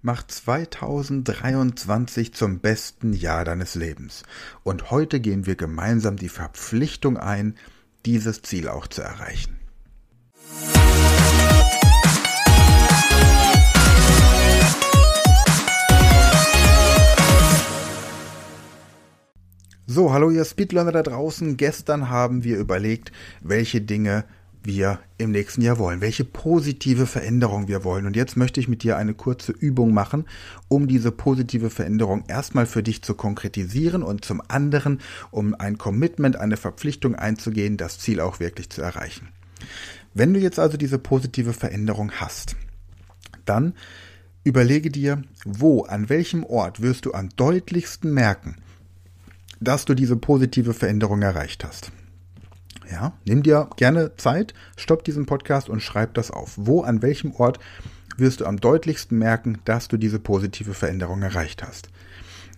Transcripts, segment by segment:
Mach 2023 zum besten Jahr deines Lebens. Und heute gehen wir gemeinsam die Verpflichtung ein, dieses Ziel auch zu erreichen. So, hallo ihr Speedlearner da draußen. Gestern haben wir überlegt, welche Dinge wir im nächsten Jahr wollen, welche positive Veränderung wir wollen. Und jetzt möchte ich mit dir eine kurze Übung machen, um diese positive Veränderung erstmal für dich zu konkretisieren und zum anderen, um ein Commitment, eine Verpflichtung einzugehen, das Ziel auch wirklich zu erreichen. Wenn du jetzt also diese positive Veränderung hast, dann überlege dir, wo, an welchem Ort wirst du am deutlichsten merken, dass du diese positive Veränderung erreicht hast. Ja, nimm dir gerne Zeit, stopp diesen Podcast und schreib das auf. Wo, an welchem Ort wirst du am deutlichsten merken, dass du diese positive Veränderung erreicht hast?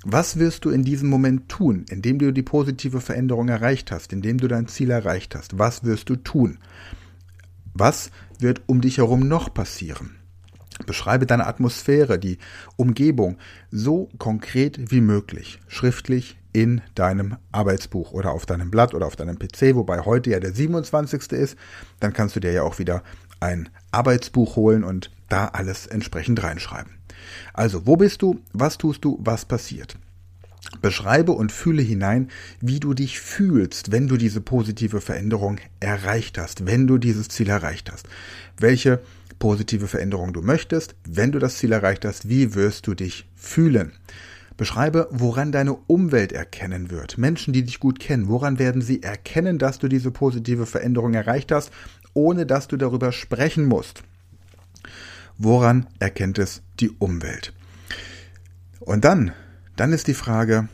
Was wirst du in diesem Moment tun, indem du die positive Veränderung erreicht hast, indem du dein Ziel erreicht hast? Was wirst du tun? Was wird um dich herum noch passieren? Beschreibe deine Atmosphäre, die Umgebung so konkret wie möglich, schriftlich, in deinem Arbeitsbuch oder auf deinem Blatt oder auf deinem PC, wobei heute ja der 27. ist, dann kannst du dir ja auch wieder ein Arbeitsbuch holen und da alles entsprechend reinschreiben. Also, wo bist du? Was tust du? Was passiert? Beschreibe und fühle hinein, wie du dich fühlst, wenn du diese positive Veränderung erreicht hast, wenn du dieses Ziel erreicht hast. Welche positive Veränderung du möchtest, wenn du das Ziel erreicht hast, wie wirst du dich fühlen? Beschreibe, woran deine Umwelt erkennen wird. Menschen, die dich gut kennen, woran werden sie erkennen, dass du diese positive Veränderung erreicht hast, ohne dass du darüber sprechen musst. Woran erkennt es die Umwelt? Und dann, dann ist die Frage,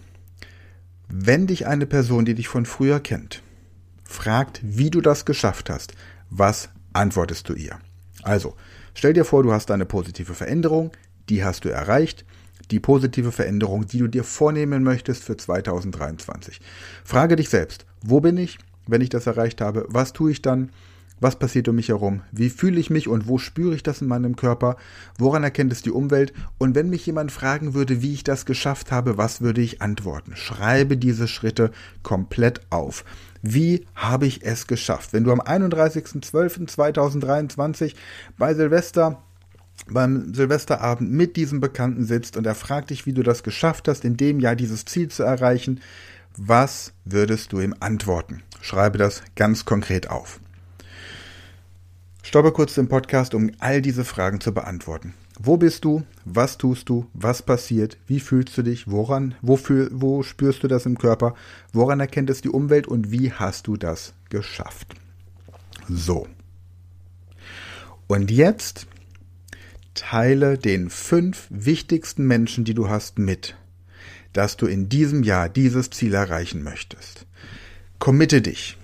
wenn dich eine Person, die dich von früher kennt, fragt, wie du das geschafft hast, was antwortest du ihr? Also, stell dir vor, du hast eine positive Veränderung, die hast du erreicht, die positive Veränderung, die du dir vornehmen möchtest für 2023. Frage dich selbst, wo bin ich, wenn ich das erreicht habe? Was tue ich dann? Was passiert um mich herum? Wie fühle ich mich und wo spüre ich das in meinem Körper? Woran erkennt es die Umwelt? Und wenn mich jemand fragen würde, wie ich das geschafft habe, was würde ich antworten? Schreibe diese Schritte komplett auf. Wie habe ich es geschafft? Wenn du am 31.12.2023 bei Silvester beim Silvesterabend mit diesem Bekannten sitzt und er fragt dich, wie du das geschafft hast, in dem Jahr dieses Ziel zu erreichen, was würdest du ihm antworten? Schreibe das ganz konkret auf. Stoppe kurz den Podcast, um all diese Fragen zu beantworten. Wo bist du? Was tust du? Was passiert? Wie fühlst du dich? Woran? Wofür, wo spürst du das im Körper? Woran erkennt es die Umwelt? Und wie hast du das geschafft? So. Und jetzt teile den fünf wichtigsten Menschen, die du hast, mit, dass du in diesem Jahr dieses Ziel erreichen möchtest. Committe dich.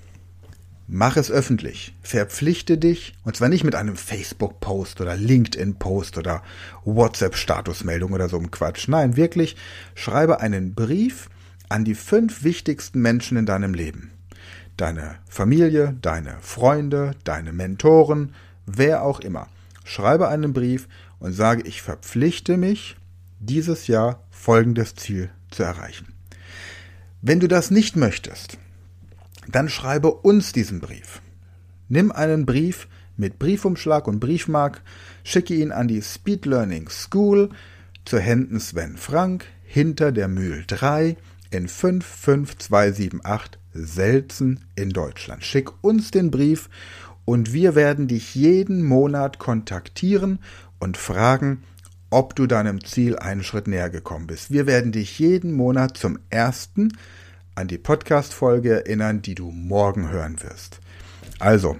Mach es öffentlich. Verpflichte dich, und zwar nicht mit einem Facebook-Post oder LinkedIn-Post oder WhatsApp-Statusmeldung oder so einem Quatsch. Nein, wirklich, schreibe einen Brief an die fünf wichtigsten Menschen in deinem Leben. Deine Familie, deine Freunde, deine Mentoren, wer auch immer schreibe einen Brief und sage, ich verpflichte mich, dieses Jahr folgendes Ziel zu erreichen. Wenn du das nicht möchtest, dann schreibe uns diesen Brief. Nimm einen Brief mit Briefumschlag und Briefmark, schicke ihn an die Speed Learning School zu Händen Sven Frank hinter der Mühl 3 in 55278 Selzen in Deutschland. Schick uns den Brief und wir werden dich jeden Monat kontaktieren und fragen, ob du deinem Ziel einen Schritt näher gekommen bist. Wir werden dich jeden Monat zum ersten an die Podcast-Folge erinnern, die du morgen hören wirst. Also,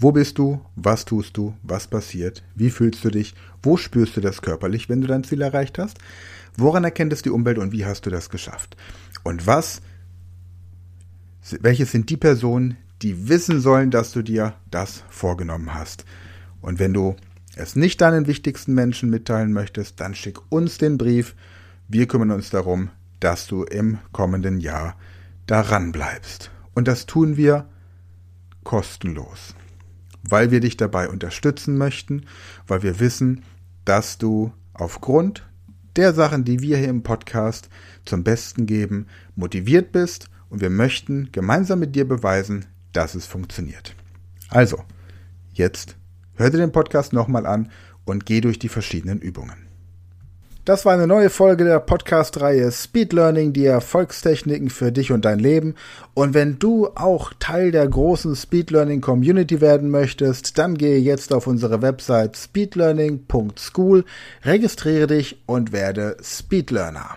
Wo bist du? Was tust du? Was passiert? Wie fühlst du dich? Wo spürst du das körperlich, wenn du dein Ziel erreicht hast? Woran erkennt es die Umwelt und wie hast du das geschafft? Und was, welches sind die Personen, die wissen sollen, dass du dir das vorgenommen hast? Und wenn du es nicht deinen wichtigsten Menschen mitteilen möchtest, dann schick uns den Brief. Wir kümmern uns darum, dass du im kommenden Jahr daran bleibst. Und das tun wir kostenlos, weil wir dich dabei unterstützen möchten, weil wir wissen, dass du aufgrund der Sachen, die wir hier im Podcast zum Besten geben, motiviert bist und wir möchten gemeinsam mit dir beweisen, dass es funktioniert. Also, jetzt hör dir den Podcast nochmal an und geh durch die verschiedenen Übungen. Das war eine neue Folge der Podcast-Reihe Speed Learning, die Erfolgstechniken für dich und dein Leben. Und wenn du auch Teil der großen Speed Learning Community werden möchtest, dann gehe jetzt auf unsere Website speedlearning.school, registriere dich und werde Speed Learner.